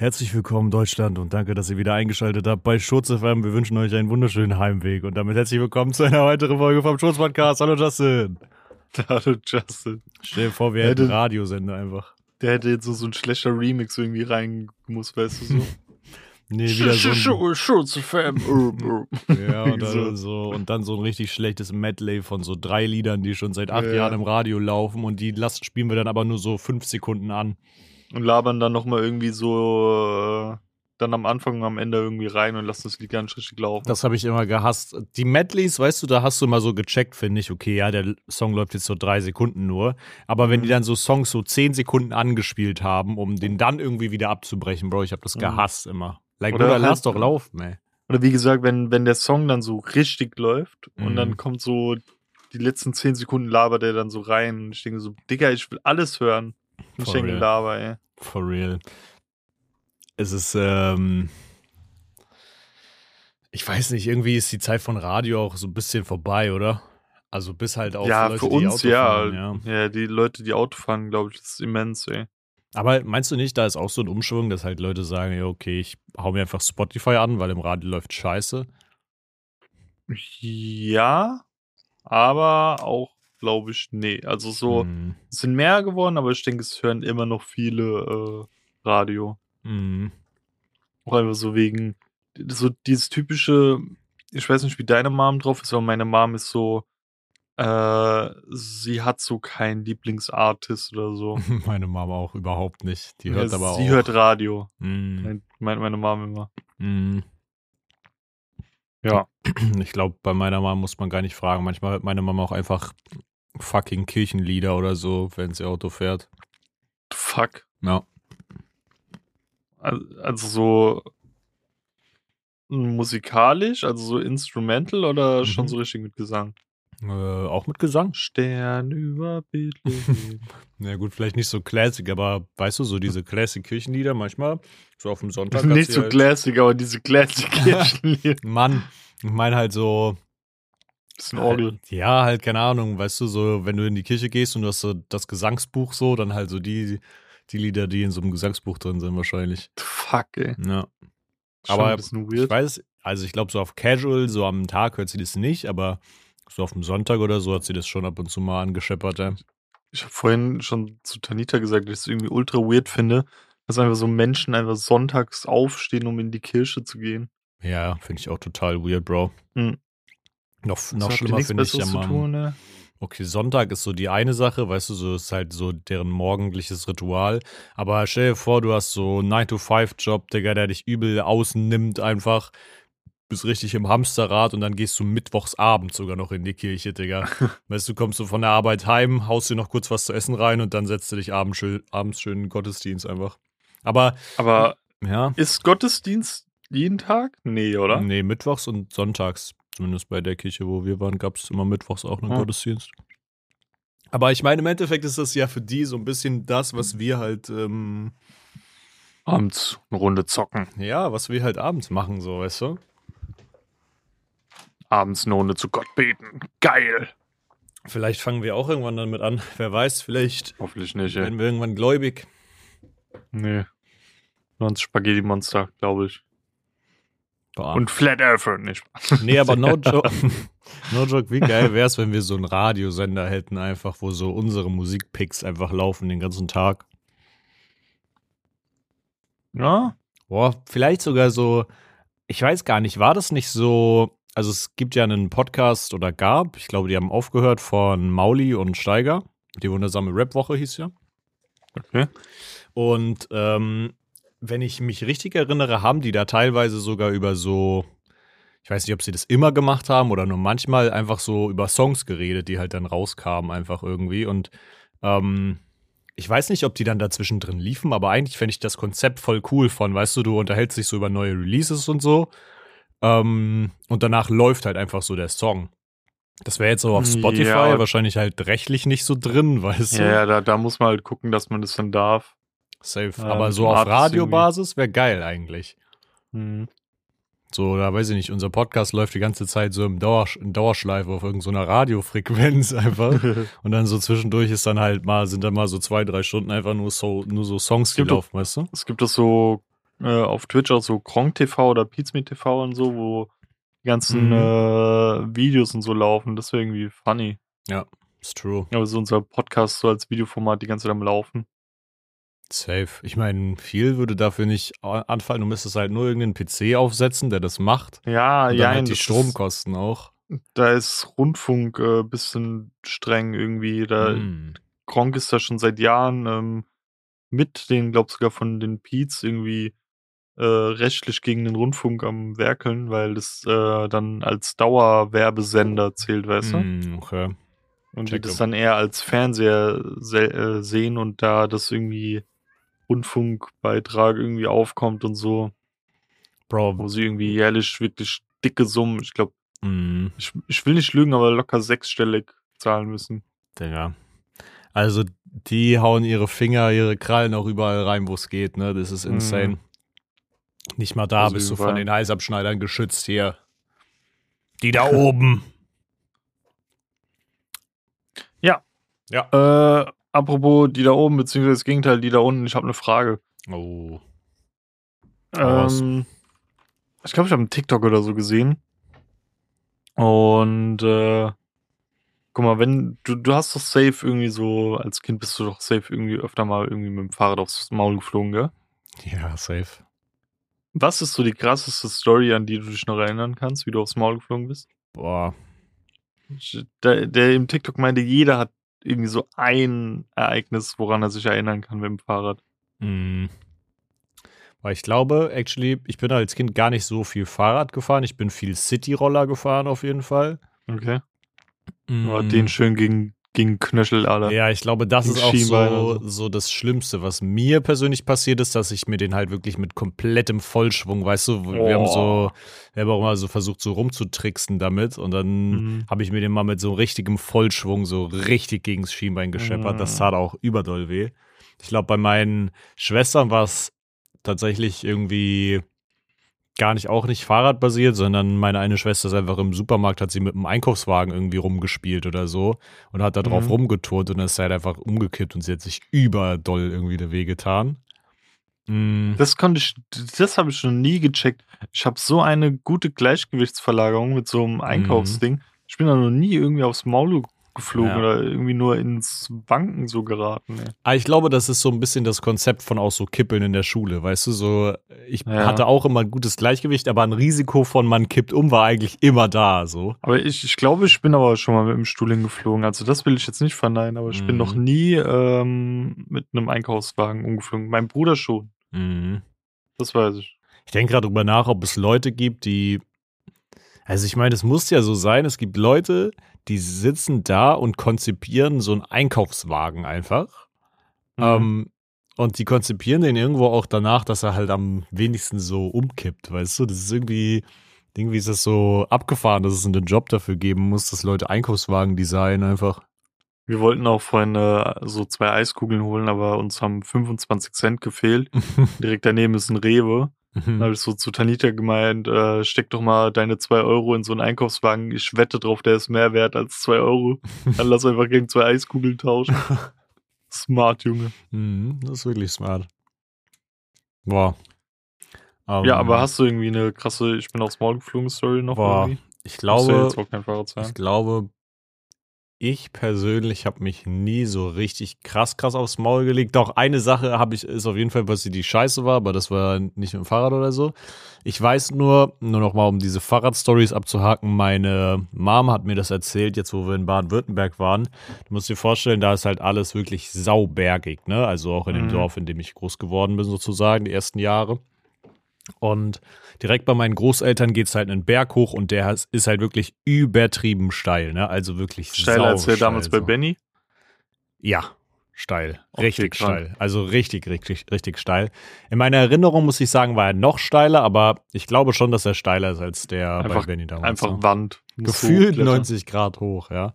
Herzlich willkommen Deutschland und danke, dass ihr wieder eingeschaltet habt bei Schurz FM. Wir wünschen euch einen wunderschönen Heimweg und damit herzlich willkommen zu einer weiteren Folge vom Schurz Podcast. Hallo Justin. Hallo Justin. Stell dir vor, wir Hätte- hätten Radiosender einfach. Der hätte jetzt so, so ein schlechter Remix irgendwie reingemusst, weißt du so. Nee, wieder so ein, Schurz-Fam. ja, und so. dann so und dann so ein richtig schlechtes Medley von so drei Liedern, die schon seit acht Ja. Jahren im Radio laufen und die lassen, spielen wir dann aber nur so fünf Sekunden an. Und labern dann nochmal irgendwie so äh, dann am Anfang und am Ende irgendwie rein und lassen das Lied gar nicht richtig laufen. Das habe ich immer gehasst. Die Medleys, weißt du, da hast du immer so gecheckt, finde ich, okay, ja, der Song läuft jetzt so drei Sekunden nur. Aber wenn Mhm. die dann so Songs so zehn Sekunden angespielt haben, um den dann irgendwie wieder abzubrechen, Bro, ich habe das Mhm. gehasst immer. Like, Oder Bruder, halt- lass doch laufen, ey. Oder wie gesagt, wenn, wenn der Song dann so richtig läuft und Mhm. dann kommt so die letzten zehn Sekunden labert der dann so rein und ich denke so, Digga, ich will alles hören. For real. Laber, ey. For real. Es ist, ähm. Ich weiß nicht, irgendwie ist die Zeit von Radio auch so ein bisschen vorbei, oder? Also bis halt auf ja, Leute, für uns ja. fahren, ja. ja. die Leute, die Auto fahren, glaube ich, das ist immens, ey. Aber meinst du nicht, da ist auch so ein Umschwung, dass halt Leute sagen, ja, okay, ich hau mir einfach Spotify an, weil im Radio läuft Scheiße? Ja, aber auch, glaube ich, nee. Also so, Hm, es sind mehr geworden, aber ich denke, es hören immer noch viele äh, Radio. hm. Auch einfach so wegen, so dieses typische, ich weiß nicht, wie deine Mom drauf ist, aber meine Mom ist so, äh, sie hat so keinen Lieblingsartist oder so. Meine Mama auch überhaupt nicht. Die hört Ja, aber auch. sie hört Radio, Hm, meint meine Mom immer. hm. Ja. Ich glaube, bei meiner Mama muss man gar nicht fragen. Manchmal hört meine Mama auch einfach fucking Kirchenlieder oder so, wenn sie Auto fährt. Fuck. Ja. Al- Also so musikalisch, also so instrumental oder schon Mhm. so richtig mit Gesang? Äh, auch mit Gesang? Stern über Bethlehem. Na gut, vielleicht nicht so Classic, aber weißt du, so diese Classic-Kirchenlieder manchmal, so auf dem Sonntag. Nicht so halt, Classic, aber diese Classic-Kirchenlieder. Mann, ich meine halt so, Ein Orgel. ja, halt, keine Ahnung, weißt du, so, wenn du in die Kirche gehst und du hast so das Gesangsbuch so, dann halt so die, die Lieder, die in so einem Gesangsbuch drin sind, wahrscheinlich. Fuck, ey. Ja. Schon Aber bisschen Ich weiß, also ich glaube, so auf Casual, so am Tag hört sie das nicht, aber so auf dem Sonntag oder so hat sie das schon ab und zu mal angescheppert. Ja. Ich habe vorhin schon zu Tanita gesagt, dass ich es irgendwie ultra weird finde, dass einfach so Menschen einfach sonntags aufstehen, um in die Kirche zu gehen. Ja, finde ich auch total weird, Bro. Hm. Noch, noch schlimmer finde ich ja mal. tun, ne? Okay, Sonntag ist so die eine Sache, weißt du, so ist halt so deren morgendliches Ritual. Aber stell dir vor, du hast so einen 9-to-5-Job, Digga, der dich übel außen nimmt einfach. Bist richtig im Hamsterrad und dann gehst du mittwochsabend sogar noch in die Kirche, Digga. weißt du, kommst du von der Arbeit heim, haust dir noch kurz was zu essen rein und dann setzt du dich abends schön, abends schön in den Gottesdienst einfach. Aber, Aber ja. ist Gottesdienst jeden Tag? Nee, oder? Nee, mittwochs und sonntags. Zumindest bei der Kirche, wo wir waren, gab es immer mittwochs auch einen Ah. Gottesdienst. Aber ich meine, im Endeffekt ist das ja für die so ein bisschen das, was wir halt, ähm, Abends eine Runde zocken. ja, was wir halt abends machen, so, weißt du? Abends eine Runde zu Gott beten. Geil. Vielleicht fangen wir auch irgendwann damit an. Wer weiß, vielleicht Hoffentlich nicht, ey. werden wir irgendwann gläubig. Nee. Nur ein Spaghetti-Monster, glaube ich. Boah. Und Flat Earther, nicht. nee, aber no joke, no joke, wie geil wäre es, wenn wir so einen Radiosender hätten, einfach, wo so unsere Musikpicks einfach laufen den ganzen Tag. Ja? Boah, vielleicht sogar so, ich weiß gar nicht, war das nicht so, also es gibt ja einen Podcast oder gab, ich glaube, die haben aufgehört von Mauli und Steiger. Die wundersame Rap-Woche hieß ja. Okay. Und ähm, wenn ich mich richtig erinnere, haben die da teilweise sogar über so, ich weiß nicht, ob sie das immer gemacht haben oder nur manchmal einfach so über Songs geredet, die halt dann rauskamen, einfach irgendwie. Und ähm, ich weiß nicht, ob die dann dazwischen drin liefen, aber eigentlich fände ich das Konzept voll cool von, weißt du, du unterhältst dich so über neue Releases und so. Ähm, und danach läuft halt einfach so der Song. Das wäre jetzt so auf Spotify Ja. wahrscheinlich halt rechtlich nicht so drin, weißt du? Ja, ja da, da muss man halt gucken, dass man das dann darf. Safe. Ähm, Aber so auf Radiobasis wäre geil eigentlich. Hm. So, da weiß ich nicht, unser Podcast läuft die ganze Zeit so im Dauersch in Dauerschleife auf irgendeiner Radiofrequenz einfach. Und dann so zwischendurch ist dann halt mal, sind dann mal so zwei, drei Stunden einfach nur so, nur so Songs gelaufen, weißt du? Es gibt doch so äh, auf Twitch auch so Kronk TV oder Pizme TV und so, wo die ganzen Mhm. äh, Videos und so laufen. Das wäre irgendwie funny. Ist true. Aber so unser Podcast so als Videoformat die ganze Zeit am Laufen. Safe. Ich meine, viel würde dafür nicht anfallen. Du müsstest halt nur irgendeinen PC aufsetzen, der das macht. Ja, Und dann ja, halt die Stromkosten auch. Da ist Rundfunk äh, bisschen streng irgendwie. Da Mm. Kronk ist da schon seit Jahren ähm, mit den, glaub sogar von den Peets irgendwie äh, rechtlich gegen den Rundfunk am werkeln, weil das äh, dann als Dauerwerbesender zählt, weißt du? Mm, okay. Und die checke. das dann eher als Fernseher se äh, sehen und da das irgendwie Rundfunkbeitrag irgendwie aufkommt und so, Bro, wo sie irgendwie jährlich wirklich dicke Summen, ich glaube, mm, ich, ich will nicht lügen, aber locker sechsstellig zahlen müssen. Digga. Also, die hauen ihre Finger, ihre Krallen auch überall rein, wo es geht, ne? Das ist Mhm. insane. Nicht mal da Also bist du von den Halsabschneidern geschützt hier. Die da oben. Ja. Ja. Äh, apropos die da oben, beziehungsweise das Gegenteil, die da unten, ich habe eine Frage. Oh. Ähm, ich glaube, ich habe einen TikTok oder so gesehen. Und äh, guck mal, wenn du, du hast doch safe irgendwie so, als Kind bist du doch safe irgendwie öfter mal irgendwie mit dem Fahrrad aufs Maul geflogen, gell? Ja, safe. Was ist so die krasseste Story, an die du dich noch erinnern kannst, wie du aufs Maul geflogen bist? Boah. Der, der im TikTok meinte, jeder hat irgendwie so ein Ereignis, woran er sich erinnern kann mit dem Fahrrad. Mm. Weil ich glaube, actually, ich bin als Kind gar nicht so viel Fahrrad gefahren. Ich bin viel City-Roller gefahren auf jeden Fall. Okay. Aber den schön gegen, gegen Knöchel, Alter. Ja, ich glaube, das Gegen ist auch so, und so das Schlimmste, was mir persönlich passiert ist, dass ich mir den halt wirklich mit komplettem Vollschwung, weißt du, wo- wir haben so, wir haben auch immer so versucht, so rumzutricksen damit und dann Mhm. habe ich mir den mal mit so richtigem Vollschwung so richtig gegens Schienbein gescheppert. Das Mhm. tat auch überdoll weh. Ich glaube, bei meinen Schwestern war es tatsächlich irgendwie gar nicht auch nicht Fahrradbasiert, sondern meine eine Schwester ist einfach im Supermarkt, hat sie mit einem Einkaufswagen irgendwie rumgespielt oder so und hat da drauf Mhm. rumgeturnt und ist halt einfach umgekippt und sie hat sich überdoll irgendwie der Weh getan. Mm, Das konnte ich, das habe ich schon nie gecheckt. Ich habe so eine gute Gleichgewichtsverlagerung mit so einem Einkaufsding. Ich bin da noch nie irgendwie aufs Maul geflogen Ja. oder irgendwie nur ins Wanken so geraten. Ey. Aber Ah, ich glaube, das ist so ein bisschen das Konzept von auch so Kippeln in der Schule, weißt du, so ich Ja. hatte auch immer ein gutes Gleichgewicht, aber ein Risiko von man kippt um war eigentlich immer da, so. Aber ich, ich glaube, ich bin aber schon mal mit dem Stuhl hingeflogen. Also das will ich jetzt nicht verneinen, aber ich bin Mhm. noch nie ähm, mit einem Einkaufswagen umgeflogen. Mein Bruder schon. Mhm. Das weiß ich. Ich denke gerade drüber nach, ob es Leute gibt, die also ich meine, es muss ja so sein, es gibt Leute, die sitzen da und konzipieren so einen Einkaufswagen einfach. Mhm. Ähm, und die konzipieren den irgendwo auch danach, dass er halt am wenigsten so umkippt, weißt du? Das ist irgendwie, irgendwie ist das so abgefahren, dass es einen Job dafür geben muss, dass Leute Einkaufswagen designen einfach. Wir wollten auch vorhin äh, so zwei Eiskugeln holen, aber uns haben 25 Cent gefehlt. Direkt daneben ist ein Rewe. Dann habe ich so zu Tanita gemeint, äh, steck doch mal deine zwei Euro in so einen Einkaufswagen. Ich wette drauf, der ist mehr wert als zwei Euro. Dann lass einfach gegen zwei Eiskugeln tauschen. Smart, Junge. Mhm, das ist wirklich smart. Boah. Ähm, Ja, aber hast du irgendwie eine krasse, ich bin aufs Maul geflogen Story noch Boah, irgendwie? ich glaube. Ich glaube, ich persönlich habe mich nie so richtig krass, krass aufs Maul gelegt. Doch eine Sache habe ich, ist auf jeden Fall, was die Scheiße war, aber das war nicht mit dem Fahrrad oder so. Ich weiß nur, nur noch mal, um diese Fahrradstories abzuhaken, meine Mom hat mir das erzählt, jetzt wo wir in Baden-Württemberg waren. Du musst dir vorstellen, da ist halt alles wirklich saubergig, ne? Also auch in dem Mhm. Dorf, in dem ich groß geworden bin, sozusagen, die ersten Jahre. Und direkt bei meinen Großeltern geht es halt einen Berg hoch und der ist halt wirklich übertrieben steil, ne? Also wirklich Steiler als der sausteil damals bei so. Benny. Ja, steil. Okay, Richtig steil. Also richtig, richtig, richtig steil. In meiner Erinnerung muss ich sagen, war er noch steiler, aber ich glaube schon, dass er steiler ist als der Einfach- bei Benny damals. Einfach ne? Wand. Gefühlt hochklettern. 90 Grad hoch, ja.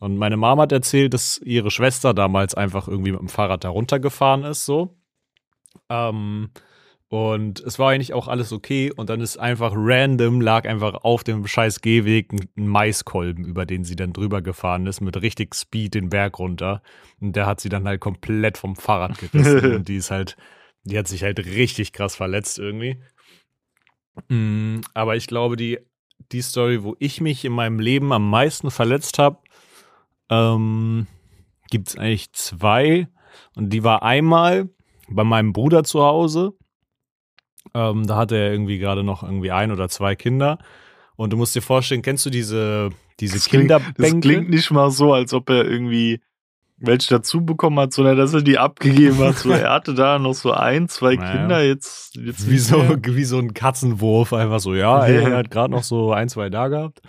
Und meine Mama hat erzählt, dass ihre Schwester damals einfach irgendwie mit dem Fahrrad da runtergefahren ist, so. Ähm, und es war eigentlich auch alles okay. Und dann ist einfach random, lag einfach auf dem scheiß Gehweg ein, Maiskolben, über den sie dann drüber gefahren ist, mit richtig Speed den Berg runter. Und der hat sie dann halt komplett vom Fahrrad gerissen. und die ist halt Die hat sich halt richtig krass verletzt irgendwie. Mm, aber ich glaube, die, die Story, wo ich mich in meinem Leben am meisten verletzt habe, ähm, gibt es eigentlich zwei. Und die war einmal bei meinem Bruder zu Hause. Ähm, da hatte er irgendwie gerade noch irgendwie ein oder zwei Kinder. Und du musst dir vorstellen, kennst du diese, diese Das klingt, Kinderbänke? das klingt nicht mal so, als ob er irgendwie welche dazu bekommen hat, sondern dass er die abgegeben hat. So, er hatte da noch so ein, zwei Naja. Kinder, jetzt, jetzt wie so, wie so ein Katzenwurf, einfach so, ja, ey, Ja. er hat gerade noch so ein, zwei da gehabt.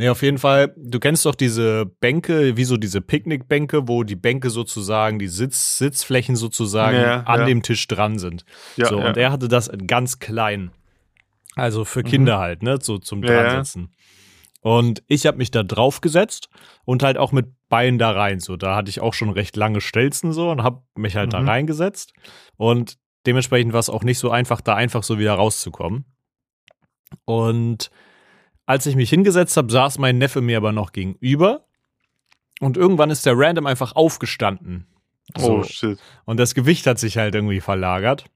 Nee, auf jeden Fall, du kennst doch diese Bänke, wie so diese Picknickbänke, wo die Bänke sozusagen, die Sitz, Sitzflächen sozusagen Ja, an ja. dem Tisch dran sind. Ja, so, und er hatte das in ganz klein. Also für Kinder halt, ne, so zum. Dransetzen. Und ich habe mich da drauf gesetzt und halt auch mit Beinen da rein. So, da hatte ich auch schon recht lange Stelzen so und habe mich halt da Mhm. reingesetzt. Und dementsprechend war es auch nicht so einfach, da einfach so wieder rauszukommen. Und als ich mich hingesetzt habe, saß mein Neffe mir aber noch gegenüber. Und irgendwann ist der random einfach aufgestanden. So. Oh, shit. Und das Gewicht hat sich halt irgendwie verlagert.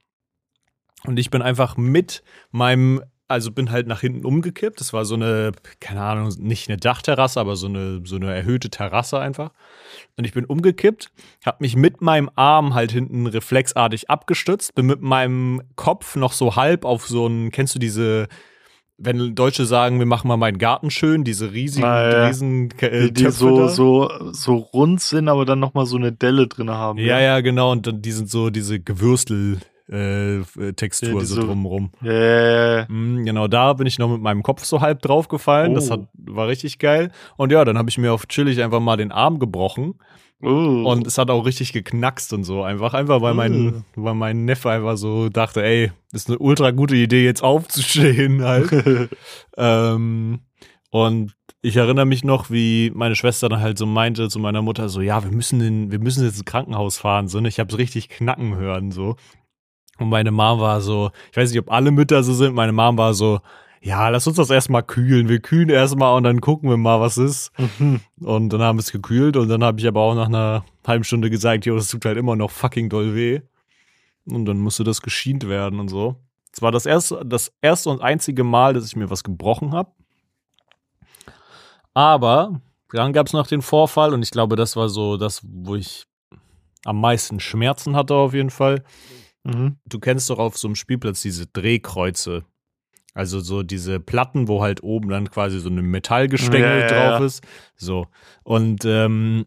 Und ich bin einfach mit meinem, also bin halt nach hinten umgekippt. Das war so eine, keine Ahnung, nicht eine Dachterrasse, aber so eine, so eine erhöhte Terrasse einfach. Und ich bin umgekippt, habe mich mit meinem Arm halt hinten reflexartig abgestützt, bin mit meinem Kopf noch so halb auf so einen, kennst du diese, wenn Deutsche sagen, wir machen mal meinen Garten schön, diese riesigen, Ah, ja. riesen äh, Die, die so, da? so, so rund sind, aber dann nochmal so eine Delle drin haben. Ja, ja, genau. Und dann die sind so diese Gewürstel. Äh, Textur Ja, so drumrum. Ja, ja, ja. Mm, genau, da bin ich noch mit meinem Kopf so halb draufgefallen. Das Oh. hat, war richtig geil. Und ja, dann habe ich mir auf chillig einfach mal den Arm gebrochen. Oh. Und es hat auch richtig geknackst und so. Einfach, einfach weil mein, weil mein Neffe einfach so dachte, ey, das ist eine ultra gute Idee, jetzt aufzustehen halt. ähm, und ich erinnere mich noch, wie meine Schwester dann halt so meinte zu meiner Mutter so, ja, wir müssen in, wir müssen jetzt ins Krankenhaus fahren. So, ne? Ich habe so richtig knacken hören so. Und meine Mom war so, ich weiß nicht, ob alle Mütter so sind, meine Mom war so, ja, lass uns das erstmal kühlen. Wir kühlen erstmal und dann gucken wir mal, was ist. Mhm. Und dann haben wir es gekühlt und dann habe ich aber auch nach einer halben Stunde gesagt, jo, das tut halt immer noch fucking doll weh. Und dann musste das geschient werden und so. Es war das erste, das erste und einzige Mal, dass ich mir was gebrochen habe. Aber dann gab es noch den Vorfall und ich glaube, das war so das, wo ich am meisten Schmerzen hatte auf jeden Fall. Mhm. Du kennst doch auf so einem Spielplatz diese Drehkreuze. Also so diese Platten, wo halt oben dann quasi so ein Metallgestänge Ja, drauf ja. ist. So. Und ähm,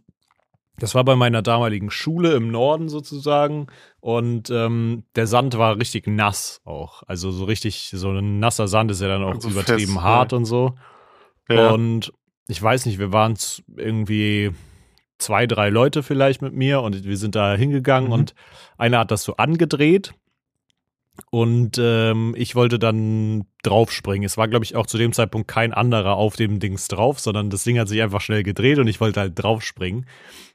das war bei meiner damaligen Schule im Norden sozusagen. Und ähm, der Sand war richtig nass auch. Also so richtig, so ein nasser Sand ist ja dann auch Also übertrieben fest, hart ja. und so. Und ich weiß nicht, wir waren irgendwie zwei, drei Leute vielleicht mit mir und wir sind da hingegangen Mhm. und einer hat das so angedreht und ähm, ich wollte dann draufspringen. Es war, glaube ich, auch zu dem Zeitpunkt kein anderer auf dem Dings drauf, sondern das Ding hat sich einfach schnell gedreht und ich wollte halt draufspringen.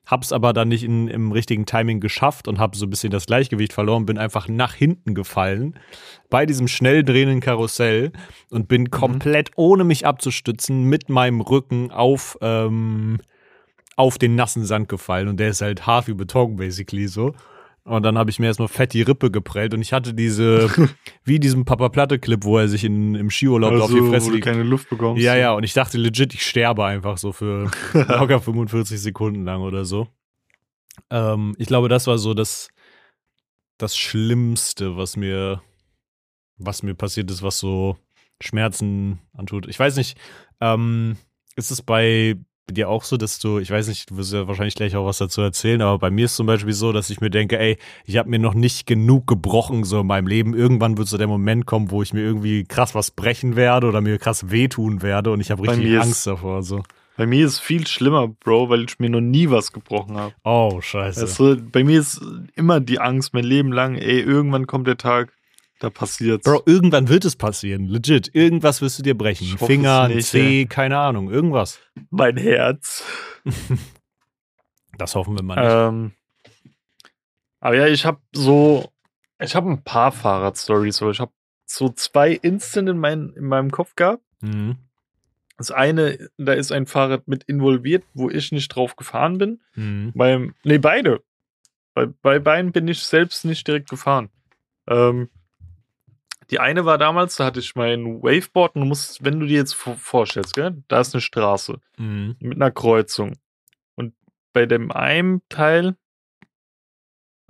Hab's aber dann nicht in, im richtigen Timing geschafft und habe so ein bisschen das Gleichgewicht verloren, bin einfach nach hinten gefallen bei diesem schnell drehenden Karussell und bin komplett ohne mich abzustützen mit meinem Rücken auf, ähm, auf den nassen Sand gefallen und der ist halt hart wie Beton basically so. Und dann habe ich mir erstmal fett die Rippe geprellt und ich hatte diese, wie diesen Papa Platte-Clip, wo er sich in, im Skiurlaub auf die also, Fresse wo du keine Luft bekommst. Ja, ja, und ich dachte legit, ich sterbe einfach so für locker 45 Sekunden lang oder so. Ähm, ich glaube, das war so das, das Schlimmste, was mir, was mir passiert ist, was so Schmerzen antut. Ich weiß nicht, ähm, ist es bei dir auch so, dass du, ich weiß nicht, du wirst ja wahrscheinlich gleich auch was dazu erzählen, aber bei mir ist zum Beispiel so, dass ich mir denke, ey, ich habe mir noch nicht genug gebrochen so in meinem Leben. Irgendwann wird so der Moment kommen, wo ich mir irgendwie krass was brechen werde oder mir krass wehtun werde und ich habe Bei richtig mir ist- Angst davor. So. Bei mir ist viel schlimmer, Bro, weil ich mir noch nie was gebrochen habe. Oh, scheiße. Du, bei mir ist immer die Angst mein Leben lang, ey, irgendwann kommt der Tag, da passiert's. Bro, irgendwann wird es passieren. Legit. Irgendwas wirst du dir brechen. Finger, nicht, Zeh, keine Ahnung. Irgendwas. mein Herz. Das hoffen wir mal nicht. Ähm, aber ja, ich habe so, ich habe ein paar Fahrradstories, aber ich habe so zwei Instant in, mein, in meinem Kopf gehabt. Mhm. Das eine, da ist ein Fahrrad mit involviert, wo ich nicht drauf gefahren bin. Mhm. Beim, nee, beide. Bei, bei beiden bin ich selbst nicht direkt gefahren. Ähm, die eine war damals, da hatte ich mein Waveboard und du musst, wenn du dir jetzt vor- vorstellst, gell, da ist eine Straße Mhm. mit einer Kreuzung. Und bei dem einen Teil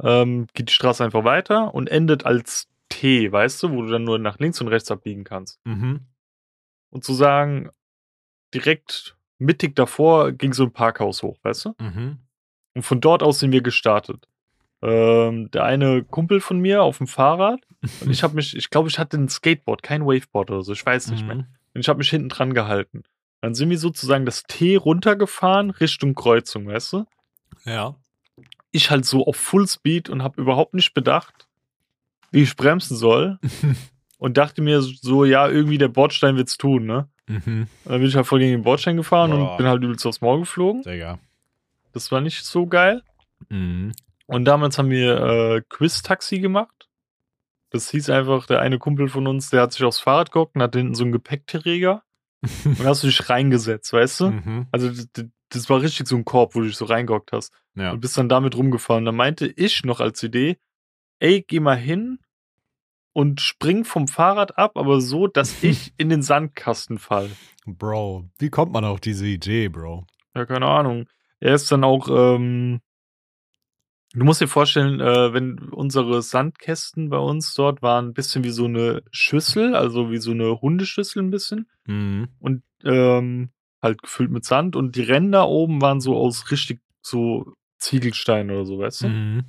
ähm, geht die Straße einfach weiter und endet als T, weißt du, wo du dann nur nach links und rechts abbiegen kannst. Mhm. Und zu sagen, direkt mittig davor ging so ein Parkhaus hoch, weißt du? Mhm. Und von dort aus sind wir gestartet. Ähm, der eine Kumpel von mir auf dem Fahrrad und ich habe mich, ich glaube, ich hatte ein Skateboard, kein Waveboard oder so, ich weiß nicht mehr. Mhm. Und ich habe mich hinten dran gehalten. Dann sind wir sozusagen das T runtergefahren Richtung Kreuzung, weißt du? Ja. Ich halt so auf Fullspeed und habe überhaupt nicht bedacht, wie ich bremsen soll. und dachte mir so, ja, irgendwie der Bordstein wird's tun, ne? Mhm. Dann bin ich halt voll gegen den Bordstein gefahren Boah. und bin halt übelst aufs Maul geflogen. Digga. Das war nicht so geil. Mhm. Und damals haben wir äh, Quiz-Taxi gemacht. Das hieß einfach, der eine Kumpel von uns, der hat sich aufs Fahrrad gehockt und hat hinten so einen Gepäckträger. und da hast du dich reingesetzt, weißt du? Mhm. Also das, das war richtig so ein Korb, wo du dich so reingehockt hast. Ja. Und bist dann damit rumgefahren. Da meinte ich noch als Idee, ey, geh mal hin und spring vom Fahrrad ab, aber so, dass ich in den Sandkasten fall. Bro, wie kommt man auf diese Idee, Bro? Ja, keine Ahnung. Er ist dann auch, ähm, du musst dir vorstellen, äh, wenn unsere Sandkästen bei uns dort waren ein bisschen wie so eine Schüssel, also wie so eine Hundeschüssel ein bisschen Mhm. und ähm, halt gefüllt mit Sand und die Ränder oben waren so aus richtig so Ziegelstein oder so, weißt du? Mhm.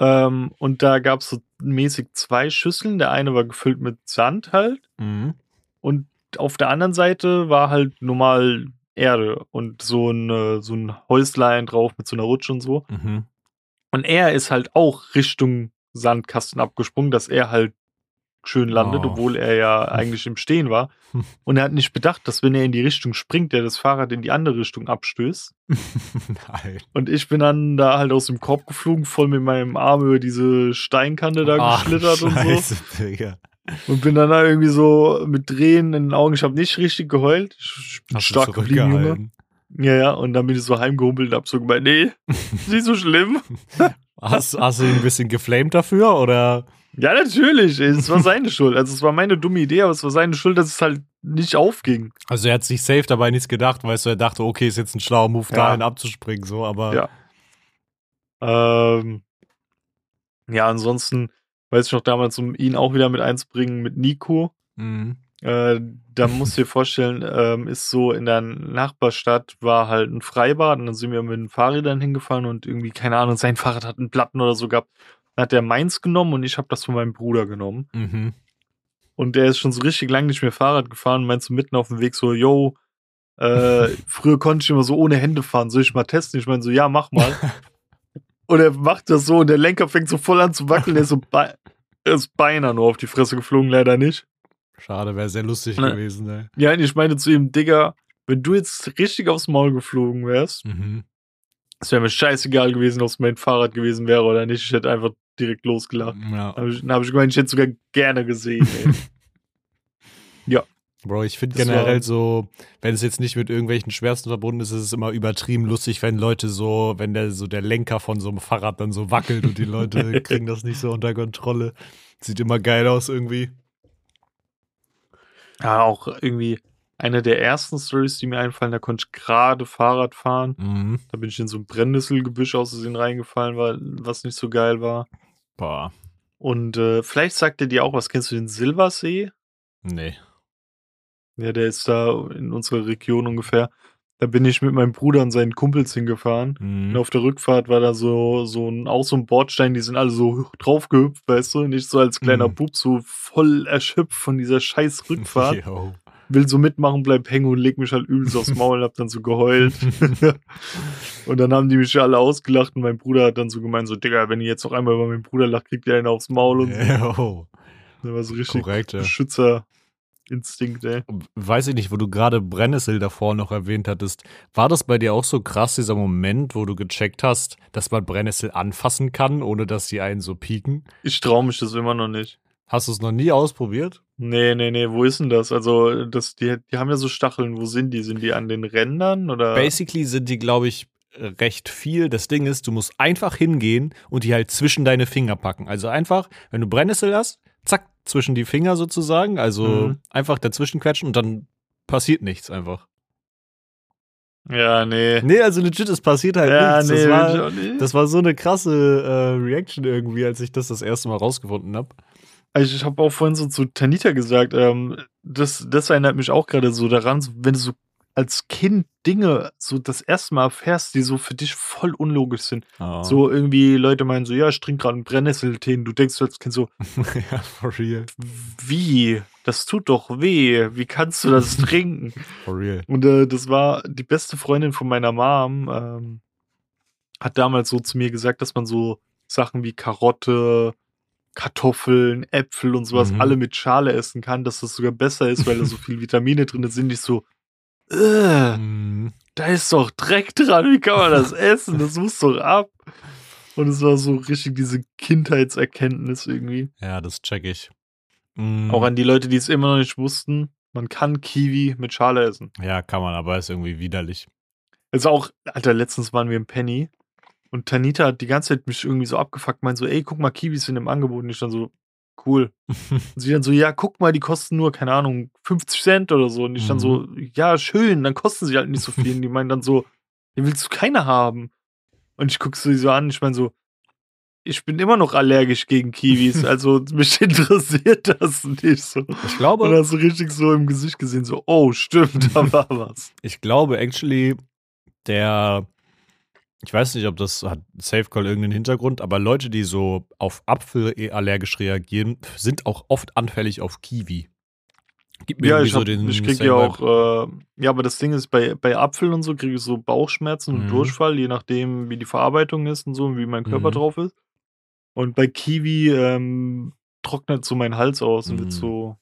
Ähm, und da gab es so mäßig zwei Schüsseln. Der eine war gefüllt mit Sand halt Mhm. und auf der anderen Seite war halt normal Erde und so ein, äh, so ein Häuslein drauf mit so einer Rutsche und so. Mhm. Und er ist halt auch Richtung Sandkasten abgesprungen, dass er halt schön landet, Oh. obwohl er ja eigentlich im Stehen war. Und er hat nicht bedacht, dass wenn er in die Richtung springt, der das Fahrrad in die andere Richtung abstößt. Nein. Und ich bin dann da halt aus dem Korb geflogen, voll mit meinem Arm über diese Steinkante da Ach, geschlittert und so. Scheiße, Digga. Und bin dann da irgendwie so mit Tränen in den Augen. Ich habe nicht richtig geheult. Ich bin Hast stark geblieben, Junge. Ja, ja. Und dann bin ich so heimgehumpelt und hab so gemeint, nee, nicht so schlimm. Hast, hast du ihn ein bisschen geflamed dafür oder? Ja, natürlich. Es war seine Schuld. Also es war meine dumme Idee, aber es war seine Schuld, dass es halt nicht aufging. Also er hat sich safe dabei nichts gedacht, weißt du, er dachte, okay, ist jetzt ein schlauer Move, Ja. dahin abzuspringen, so, aber Ja. Ähm, ja, ansonsten weiß ich noch damals, um ihn auch wieder mit einzubringen, mit Nico. Mhm. Äh, da musst du dir vorstellen, ähm, ist so in der Nachbarstadt war halt ein Freibad und dann sind wir mit den Fahrrädern hingefahren und irgendwie, keine Ahnung, sein Fahrrad hat einen Platten oder so gehabt. Dann hat er meins genommen und ich habe das von meinem Bruder genommen. Mhm. Und der ist schon so richtig lang nicht mehr Fahrrad gefahren und meinst so mitten auf dem Weg so, yo, äh, früher konnte ich immer so ohne Hände fahren, soll ich mal testen? Ich meine so, ja, mach mal. und er macht das so und der Lenker fängt so voll an zu wackeln, der ist so bei er ist beinahe nur auf die Fresse geflogen, leider nicht. Schade, wäre sehr lustig Ne. gewesen, ey. Ja, und ich meine zu ihm, Digga, wenn du jetzt richtig aufs Maul geflogen wärst, Mhm. es wäre mir scheißegal gewesen, ob es mein Fahrrad gewesen wäre oder nicht. Ich hätte einfach direkt losgelacht. Ja. Hab ich- Dann habe ich gemeint, ich hätte sogar gerne gesehen. Ey. Bro, ich finde generell so, wenn es jetzt nicht mit irgendwelchen Schmerzen verbunden ist, ist es immer übertrieben lustig, wenn Leute so, wenn der so der Lenker von so einem Fahrrad dann so wackelt und die Leute kriegen das nicht so unter Kontrolle. Sieht immer geil aus irgendwie. ja, auch irgendwie eine der ersten Stories, die mir einfallen, da konnte ich gerade Fahrrad fahren. Mhm. Da bin ich in so ein Brennnesselgebüsch aus Versehen reingefallen, weil, was nicht so geil war. Boah. Und äh, vielleicht sagt er dir auch was. Kennst du den Silbersee? Nee. Ja, der ist da in unserer Region ungefähr. Da bin ich mit meinem Bruder und seinen Kumpels hingefahren. Und Mhm. auf der Rückfahrt war da so, so ein, auch so ein Bordstein, die sind alle so draufgehüpft, weißt du? Nicht so als kleiner Mhm. Bub, so voll erschöpft von dieser scheiß Rückfahrt. Yo. Will so mitmachen, bleib hängen und leg mich halt übelst aufs Maul und hab dann so geheult. und dann haben die mich alle ausgelacht und mein Bruder hat dann so gemeint, so, Digga, wenn ihr jetzt noch einmal über meinen Bruder lacht, kriegt ihr einen aufs Maul und so. Yo. Das war so richtig Korrekt, ja. Beschützerinstinkt, ey. Weiß ich nicht, wo du gerade Brennnessel davor noch erwähnt hattest. War das bei dir auch so krass, dieser Moment, wo du gecheckt hast, dass man Brennnessel anfassen kann, ohne dass sie einen so pieken? Ich trau mich das immer noch nicht. Hast du es noch nie ausprobiert? Nee, nee, nee, wo ist denn das? Also, das, die, die haben ja so Stacheln, wo sind die? Sind die an den Rändern oder? Basically sind die, glaube ich, recht viel. Das Ding ist, du musst einfach hingehen und die halt zwischen deine Finger packen. Also einfach, wenn du Brennnessel hast, zack, zwischen die Finger sozusagen. Also Mhm. einfach dazwischen quetschen und dann passiert nichts einfach. Ja, nee. Nee, also legit, es passiert halt ja, nichts. nee, das, ich war, nicht. das war so eine krasse äh, Reaction irgendwie, als ich das das erste Mal rausgefunden habe. Also ich habe auch vorhin so zu Tanita gesagt, ähm, das, das erinnert mich auch gerade so daran, wenn du so als Kind Dinge so das erste Mal erfährst, die so für dich voll unlogisch sind. Oh. So irgendwie Leute meinen so, ja, ich trinke gerade einen Brennnesseltee du denkst als Kind so, ja, for real. wie? Das tut doch weh. Wie kannst du das trinken? For real. Und äh, das war die beste Freundin von meiner Mom, ähm, hat damals so zu mir gesagt, dass man so Sachen wie Karotte, Kartoffeln, Äpfel und sowas Mhm. alle mit Schale essen kann, dass das sogar besser ist, weil da so viel Vitamine drin sind. Ich so, äh, Mhm. da ist doch Dreck dran, wie kann man das essen? Das muss doch ab. Und es war so richtig diese Kindheitserkenntnis irgendwie. Ja, das check ich. Mhm. Auch an die Leute, die es immer noch nicht wussten, man kann Kiwi mit Schale essen. ja, kann man, aber ist irgendwie widerlich. Also auch, Alter, letztens waren wir im Penny und Tanita hat die ganze Zeit mich irgendwie so abgefuckt, meint so, ey, guck mal, Kiwis sind im Angebot. Und ich dann so, cool. Und sie dann so, ja, guck mal, die kosten nur, keine Ahnung, 50 Cent oder so. Und ich dann so, ja, schön, dann kosten sie halt nicht so viel. Und die meinen dann so, den willst du keine haben. Und ich guck sie so an, ich meine so, ich bin immer noch allergisch gegen Kiwis, also mich interessiert das nicht so. Ich Und glaube, hast du richtig so im Gesicht gesehen, so, oh, stimmt, da war was. ich glaube, actually, der, ich weiß nicht, ob das hat Safe Call irgendeinen Hintergrund, aber Leute, die so auf Apfel eh allergisch reagieren, sind auch oft anfällig auf Kiwi. Gib mir Ja, irgendwie ich, so den ich krieg same ja auch, äh, ja, aber das Ding ist, bei, bei Apfel und so kriege ich so Bauchschmerzen und Mhm. Durchfall, je nachdem, wie die Verarbeitung ist und so und wie mein Körper Mhm. drauf ist. Und bei Kiwi ähm, trocknet so mein Hals aus und Mhm. wird so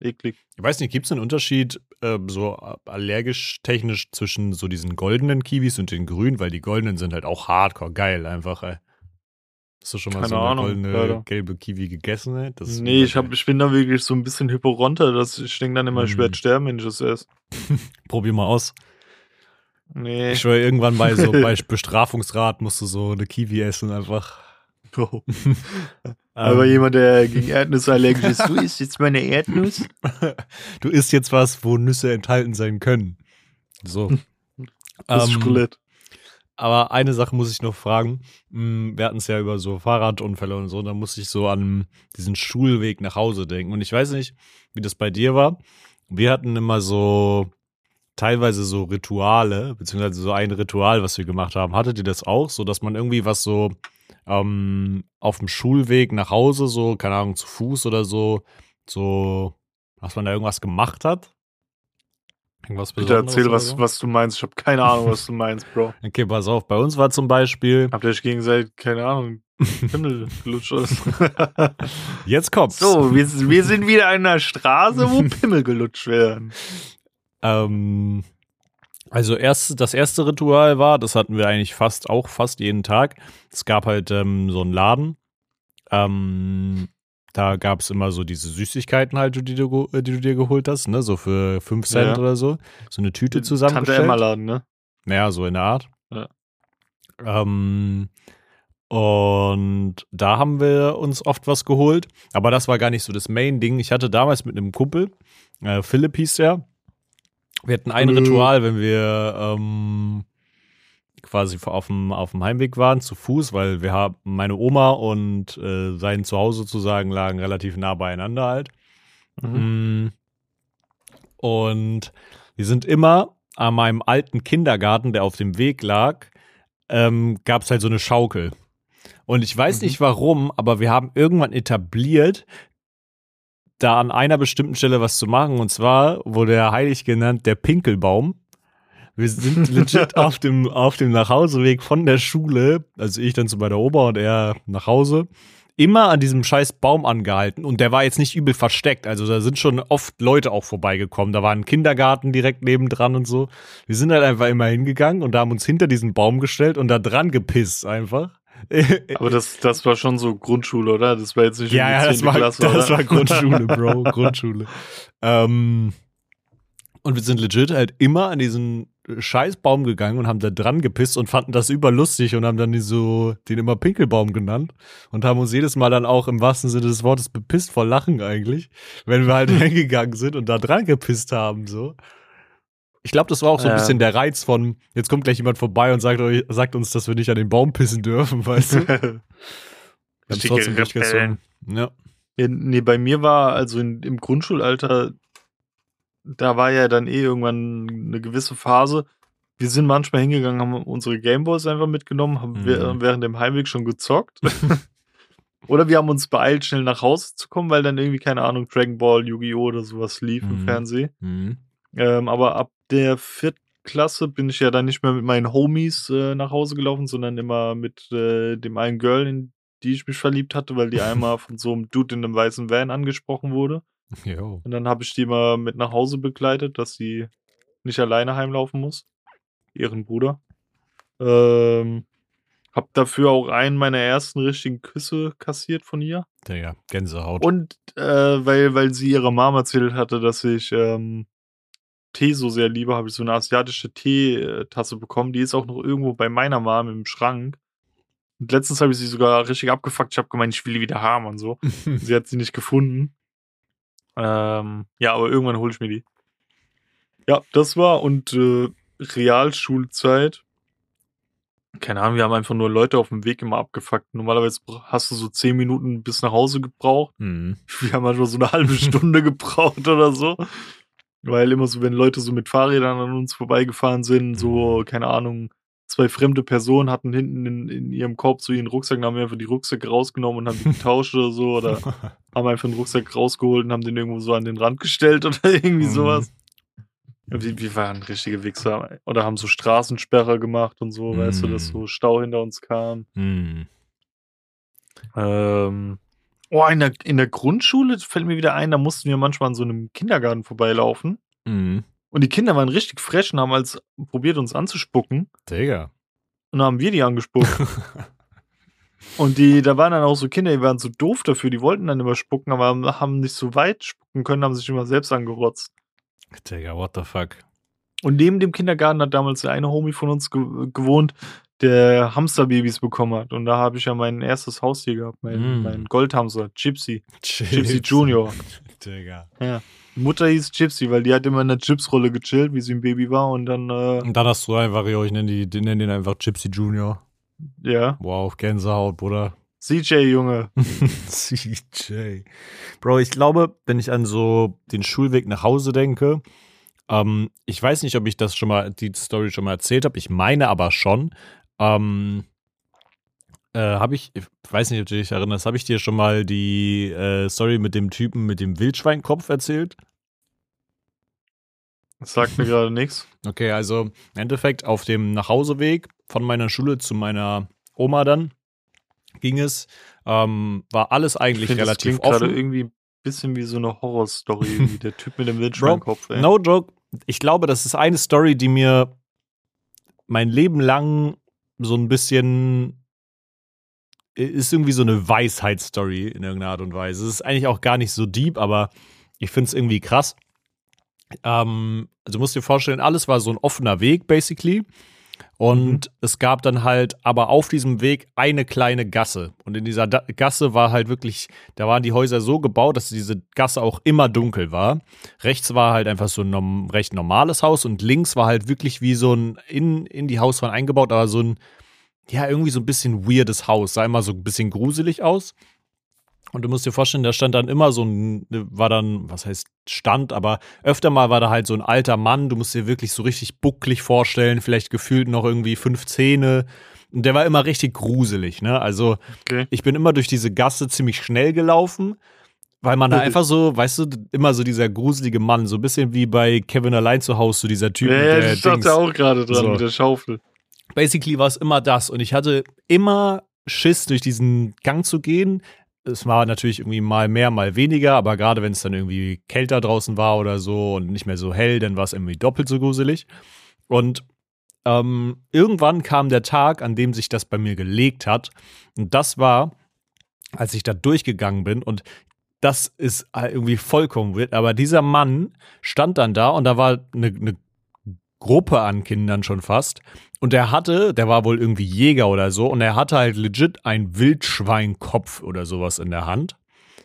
eklig. Ich weiß nicht, gibt es einen Unterschied äh, so allergisch technisch zwischen so diesen goldenen Kiwis und den grünen? Weil die goldenen sind halt auch hardcore geil einfach, ey. Hast du schon mal Keine so eine Ahnung, goldene leider. gelbe Kiwi gegessen, ey? Das nee, ich, hab, ich bin da wirklich so ein bisschen hyperonter, dass ich denke dann immer, ich Mhm. werde sterben, wenn ich das esse. Probier mal aus. Nee. Ich schwöre, irgendwann bei so bei Bestrafungsrat musst du so eine Kiwi essen einfach. Oh. Aber Ähm, jemand, der gegen Erdnüsse allergisch ist, du isst jetzt meine Erdnuss? du isst jetzt was, wo Nüsse enthalten sein können. So. Das ist Ähm. Aber eine Sache muss ich noch fragen. Mm, Wir hatten es ja über so Fahrradunfälle und so, da muss ich so an diesen Schulweg nach Hause denken. Und ich weiß nicht, wie das bei dir war. Wir hatten immer so teilweise so Rituale, beziehungsweise so ein Ritual, was wir gemacht haben. Hattet ihr das auch, so dass man irgendwie was so ähm, auf dem Schulweg nach Hause, so, keine Ahnung, zu Fuß oder so, so, dass man da irgendwas gemacht hat? Irgendwas Bitte erzähl, was, so? was du meinst. Ich habe keine Ahnung, was du meinst, Bro. Okay, pass auf. Bei uns war zum Beispiel, Habt ihr euch gegenseitig, keine Ahnung, Himmel gelutscht jetzt kommt's. So, wir, wir sind wieder an einer Straße, wo Pimmel gelutscht werden. Ähm, also erst, das erste Ritual war, das hatten wir eigentlich fast auch fast jeden Tag. Es gab halt ähm, so einen Laden. Ähm, da gab es immer so diese Süßigkeiten halt, die du, die du dir geholt hast, ne? So für 5 Cent Ja. oder so. So eine Tüte Tante zusammengestellt. Emma Laden, ne? Naja, so in der Art. Ja. Ähm, und da haben wir uns oft was geholt. Aber das war gar nicht so das Main-Ding. Ich hatte damals mit einem Kumpel, äh, Philipp hieß der, wir hatten ein Mhm. Ritual, wenn wir ähm, quasi auf dem, auf dem Heimweg waren, zu Fuß, weil wir haben, meine Oma und äh, sein Zuhause sozusagen lagen relativ nah beieinander halt. Mhm. Mm. Und wir sind immer an meinem alten Kindergarten, der auf dem Weg lag, ähm, gab es halt so eine Schaukel. Und ich weiß Mhm. nicht warum, aber wir haben irgendwann etabliert, da an einer bestimmten Stelle was zu machen. Und zwar wurde er heilig genannt der Pinkelbaum. Wir sind legit auf dem, auf dem Nachhauseweg von der Schule, also ich dann zu meiner Oma und er nach Hause, immer an diesem scheiß Baum angehalten und der war jetzt nicht übel versteckt. Also da sind schon oft Leute auch vorbeigekommen. Da war ein Kindergarten direkt nebendran und so. Wir sind halt einfach immer hingegangen und da haben uns hinter diesen Baum gestellt und da dran gepisst einfach. Aber das, das war schon so Grundschule, oder? Das war jetzt nicht ja, ja, das 10. war, Klasse, das oder? war Grundschule, Bro, Grundschule. ähm, und wir sind legit halt immer an diesen Scheißbaum gegangen und haben da dran gepisst und fanden das überlustig und haben dann die so den immer Pinkelbaum genannt und haben uns jedes Mal dann auch im wahrsten Sinne des Wortes bepisst vor Lachen eigentlich, wenn wir halt hingegangen sind und da dran gepisst haben so. Ich glaube, das war auch so ein Ja. bisschen der Reiz von, jetzt kommt gleich jemand vorbei und sagt, euch, sagt uns, dass wir nicht an den Baum pissen dürfen, weißt du? Richtige trotzdem. Rebellen. Ja. Ja, nee, bei mir war also in, im Grundschulalter, da war ja dann eh irgendwann eine gewisse Phase. Wir sind manchmal hingegangen, haben unsere Gameboys einfach mitgenommen, haben Mhm. wir- während dem Heimweg schon gezockt. oder wir haben uns beeilt, schnell nach Hause zu kommen, weil dann irgendwie, keine Ahnung, Dragon Ball, Yu-Gi-Oh! oder sowas lief im Mhm. Fernsehen. Mhm. Ähm, aber ab der vierten Klasse bin ich ja dann nicht mehr mit meinen Homies äh, nach Hause gelaufen, sondern immer mit äh, dem einen Girl, in die ich mich verliebt hatte, weil die einmal von so einem Dude in einem weißen Van angesprochen wurde. Jo. Und dann habe ich die immer mit nach Hause begleitet, dass sie nicht alleine heimlaufen muss. Ihren Bruder. Ähm, hab dafür auch einen meiner ersten richtigen Küsse kassiert von ihr. Digga, Gänsehaut. Und äh, weil, weil sie ihrer Mom erzählt hatte, dass ich ähm, Tee so sehr liebe, habe ich so eine asiatische Teetasse bekommen. Die ist auch noch irgendwo bei meiner Mom im Schrank. Und letztens habe ich sie sogar richtig abgefuckt. Ich habe gemeint, ich will die wieder haben und so. sie hat sie nicht gefunden. Ähm, ja, aber irgendwann hole ich mir die. Ja, das war und äh, Realschulzeit. Keine Ahnung, wir haben einfach nur Leute auf dem Weg immer abgefuckt. Normalerweise hast du so zehn Minuten bis nach Hause gebraucht. Mhm. Wir haben manchmal so eine halbe Stunde gebraucht oder so. Weil immer so, wenn Leute so mit Fahrrädern an uns vorbeigefahren sind, so, keine Ahnung, zwei fremde Personen hatten hinten in, in ihrem Korb so ihren Rucksack, dann haben wir einfach die Rucksäcke rausgenommen und haben die getauscht oder so. Oder haben einfach einen Rucksack rausgeholt und haben den irgendwo so an den Rand gestellt oder irgendwie Mhm. sowas. Wir, wir waren richtige Wichser. Oder haben so Straßensperrer gemacht und so, weißt du, dass Mhm. so Stau hinter uns kam. Mhm. Ähm, oh, in der, in der Grundschule fällt mir wieder ein, da mussten wir manchmal an so einem Kindergarten vorbeilaufen. Mhm. Und die Kinder waren richtig fresh und haben als probiert, uns anzuspucken. Digga. Und dann haben wir die angespuckt. und die, da waren dann auch so Kinder, die waren so doof dafür, die wollten dann immer spucken, aber haben nicht so weit spucken können, haben sich immer selbst angerotzt. Digga, what the fuck? Und neben dem Kindergarten hat damals der eine Homie von uns ge gewohnt, der Hamsterbabys bekommen hat. Und da habe ich ja mein erstes Haustier gehabt, mein, Mm. mein Goldhamster, Gypsy. Gypsy Junior. Digga. Ja. Mutter hieß Gypsy, weil die hat immer in der Chipsrolle gechillt, wie sie ein Baby war. Und dann, äh, Und dann hast du einfach, jo, ich nenne den einfach Gypsy Junior. ja, Wow, Gänsehaut, Bruder. CJ, Junge. CJ. Bro, ich glaube, wenn ich an so den Schulweg nach Hause denke, ähm, ich weiß nicht, ob ich das schon mal, die Story schon mal erzählt habe. Ich meine aber schon. Ähm, äh, habe ich, ich weiß nicht, ob du dich erinnerst, habe ich dir schon mal die äh, Story mit dem Typen mit dem Wildschweinkopf erzählt? Das sagt mir gerade nichts. Okay, also im Endeffekt auf dem Nachhauseweg von meiner Schule zu meiner Oma dann ging es, ähm, war alles eigentlich finde, das relativ klingt gerade offen. irgendwie ein bisschen wie so eine Horrorstory, wie der Typ mit dem Wildschweinkopf. ey. No joke. Ich glaube, das ist eine Story, die mir mein Leben lang so ein bisschen ist irgendwie so eine Weisheitsstory in irgendeiner Art und Weise. Es ist eigentlich auch gar nicht so deep, aber ich finde es irgendwie krass. Ähm, also musst dir vorstellen, alles war so ein offener Weg, basically. Und es gab dann halt aber auf diesem Weg eine kleine Gasse. Und in dieser da Gasse war halt wirklich, da waren die Häuser so gebaut, dass diese Gasse auch immer dunkel war. Rechts war halt einfach so ein norm recht normales Haus und links war halt wirklich wie so ein in, in die Hauswand eingebaut, aber so ein, ja, irgendwie so ein bisschen weirdes Haus. Sah immer so ein bisschen gruselig aus. Und du musst dir vorstellen, da stand dann immer so ein, war dann, was heißt stand, aber öfter mal war da halt so ein alter Mann, du musst dir wirklich so richtig bucklig vorstellen, vielleicht gefühlt noch irgendwie fünf Zähne. Und der war immer richtig gruselig, ne? Also Okay. ich bin immer durch diese Gasse ziemlich schnell gelaufen, weil man da einfach so, weißt du, immer so dieser gruselige Mann, so ein bisschen wie bei Kevin allein zu Hause, so dieser Typ Ja, ja, der ich dachte auch gerade dran So. mit der Schaufel. Basically war es immer das und ich hatte immer Schiss, durch diesen Gang zu gehen. Es war natürlich irgendwie mal mehr, mal weniger, aber gerade wenn es dann irgendwie kälter draußen war oder so und nicht mehr so hell, dann war es irgendwie doppelt so gruselig. Und ähm, irgendwann kam der Tag, an dem sich das bei mir gelegt hat. Und das war, als ich da durchgegangen bin und das ist halt irgendwie vollkommen weird. Aber dieser Mann stand dann da und da war eine, eine Gruppe an Kindern schon fast. Und der hatte, der war wohl irgendwie Jäger oder so, und er hatte halt legit ein Wildschweinkopf oder sowas in der Hand.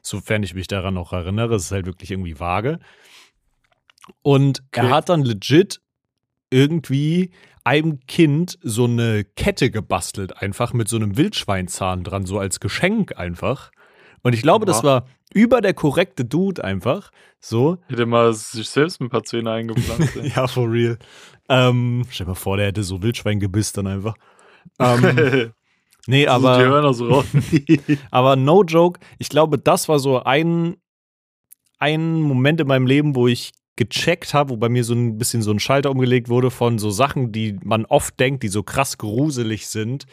Sofern ich mich daran noch erinnere, es ist halt wirklich irgendwie vage. Und Okay. er hat dann legit irgendwie einem Kind so eine Kette gebastelt, einfach mit so einem Wildschweinzahn dran, so als Geschenk einfach. Und ich glaube, das war über der korrekte Dude einfach. So. Hätte mal sich selbst ein paar Zähne eingepflanzt. Ja, for real. Ähm, stell dir mal vor, der hätte so Wildschweingebiss dann einfach. Ähm, nee, die aber, hören auch so raus. aber no joke, ich glaube, das war so ein, ein Moment in meinem Leben, wo ich gecheckt habe, wo bei mir so ein bisschen so ein Schalter umgelegt wurde von so Sachen, die man oft denkt, die so krass gruselig sind,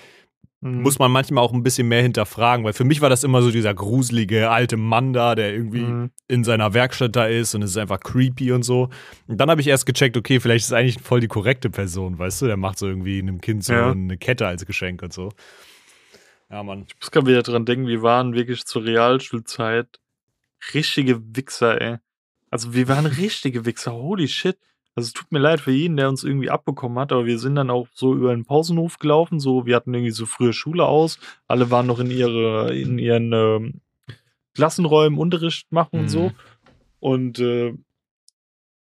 Mhm. muss man manchmal auch ein bisschen mehr hinterfragen, weil für mich war das immer so dieser gruselige alte Mann da, der irgendwie Mhm. in seiner Werkstatt da ist und es ist einfach creepy und so. Und dann habe ich erst gecheckt, okay, vielleicht ist eigentlich voll die korrekte Person, weißt du? Der macht so irgendwie einem Kind so Ja. eine Kette als Geschenk und so. Ja, Mann. Ich muss gerade wieder dran denken, wir waren wirklich zur Realschulzeit richtige Wichser, ey. Also wir waren richtige Wichser, holy shit. Also es tut mir leid für jeden, der uns irgendwie abbekommen hat, aber wir sind dann auch so über den Pausenhof gelaufen, so wir hatten irgendwie so frühe Schule aus, alle waren noch in ihre in ihren ähm, Klassenräumen Unterricht machen und so Mhm. und äh,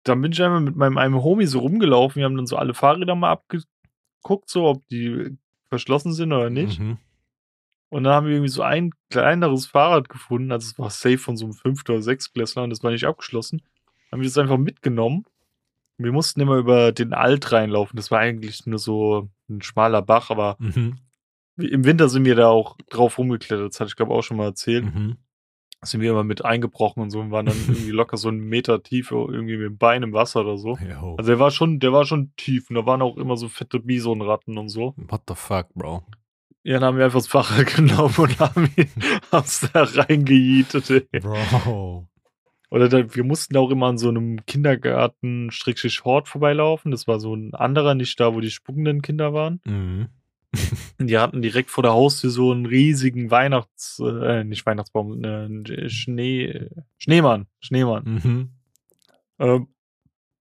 dann bin ich einmal mit meinem einem Homie so rumgelaufen, wir haben dann so alle Fahrräder mal abgeguckt, so ob die verschlossen sind oder nicht. Mhm. Und dann haben wir irgendwie so ein kleineres Fahrrad gefunden, also es war safe von so einem Fünft- oder Sechsklässler und das war nicht abgeschlossen. Haben wir das einfach mitgenommen. Wir mussten immer über den Alt reinlaufen. Das war eigentlich nur so ein schmaler Bach, aber Mhm. im Winter sind wir da auch drauf rumgeklettert. Das hatte ich glaube auch schon mal erzählt. Mhm. Da sind wir immer mit eingebrochen und so und waren dann irgendwie locker so einen Meter tief irgendwie mit dem Bein im Wasser oder so. Yo. Also der war schon, der war schon tief und da waren auch immer so fette Bisonratten und so. What the fuck, Bro? Ja, dann haben wir einfach das Fahrrad genommen und haben ihn aus da reingejietet. ey. Bro. Oder da, wir mussten auch immer an so einem Kindergarten Hort vorbeilaufen. Das war so ein anderer, nicht da, wo die spuckenden Kinder waren. Mhm. Die hatten direkt vor der Haustür so einen riesigen Weihnachts-, äh, nicht Weihnachtsbaum, äh, Schnee, Schneemann, Schneemann. Mhm. Ähm,